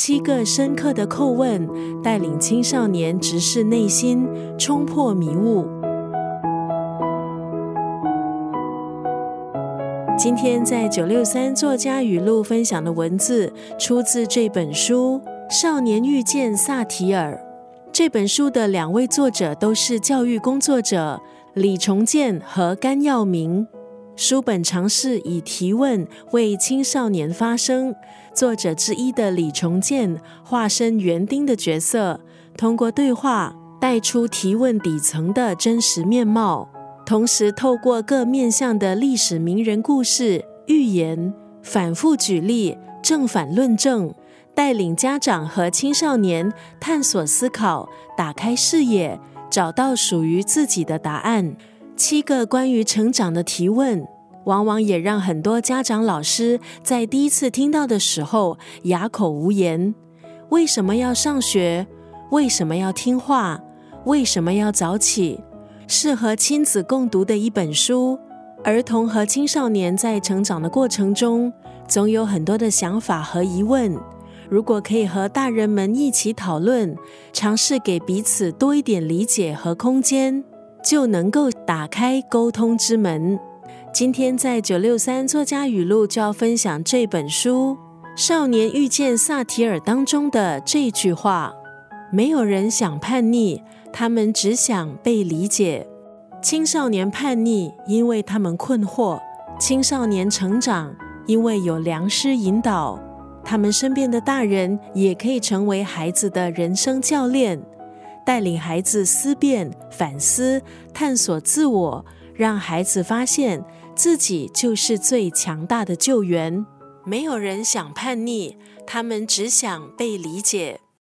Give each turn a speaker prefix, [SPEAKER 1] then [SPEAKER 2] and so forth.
[SPEAKER 1] 七个深刻的叩问，带领青少年直视内心，冲破迷雾。今天在九六三作家语录分享的文字，出自这本书《少年遇见萨提尔》。这本书的两位作者都是教育工作者，李重建和甘耀明。书本尝试以提问为青少年发声。作者之一的李重建化身园丁的角色，通过对话带出提问底层的真实面貌，同时透过各面向的历史名人故事、寓言，反复举例、正反论证，带领家长和青少年探索思考，打开视野，找到属于自己的答案。七个关于成长的提问，往往也让很多家长、老师在第一次听到的时候哑口无言。为什么要上学？为什么要听话？为什么要早起？适合亲子共读的一本书。儿童和青少年在成长的过程中，总有很多的想法和疑问。如果可以和大人们一起讨论，尝试给彼此多一点理解和空间。就能够打开沟通之门。今天在九六三作家语录就要分享这本书《少年遇见萨提尔》当中的这句话：没有人想叛逆，他们只想被理解。青少年叛逆，因为他们困惑；青少年成长，因为有良师引导。他们身边的大人也可以成为孩子的人生教练。带领孩子思辨、反思、探索自我，让孩子发现自己就是最强大的救援。没有人想叛逆，他们只想被理解。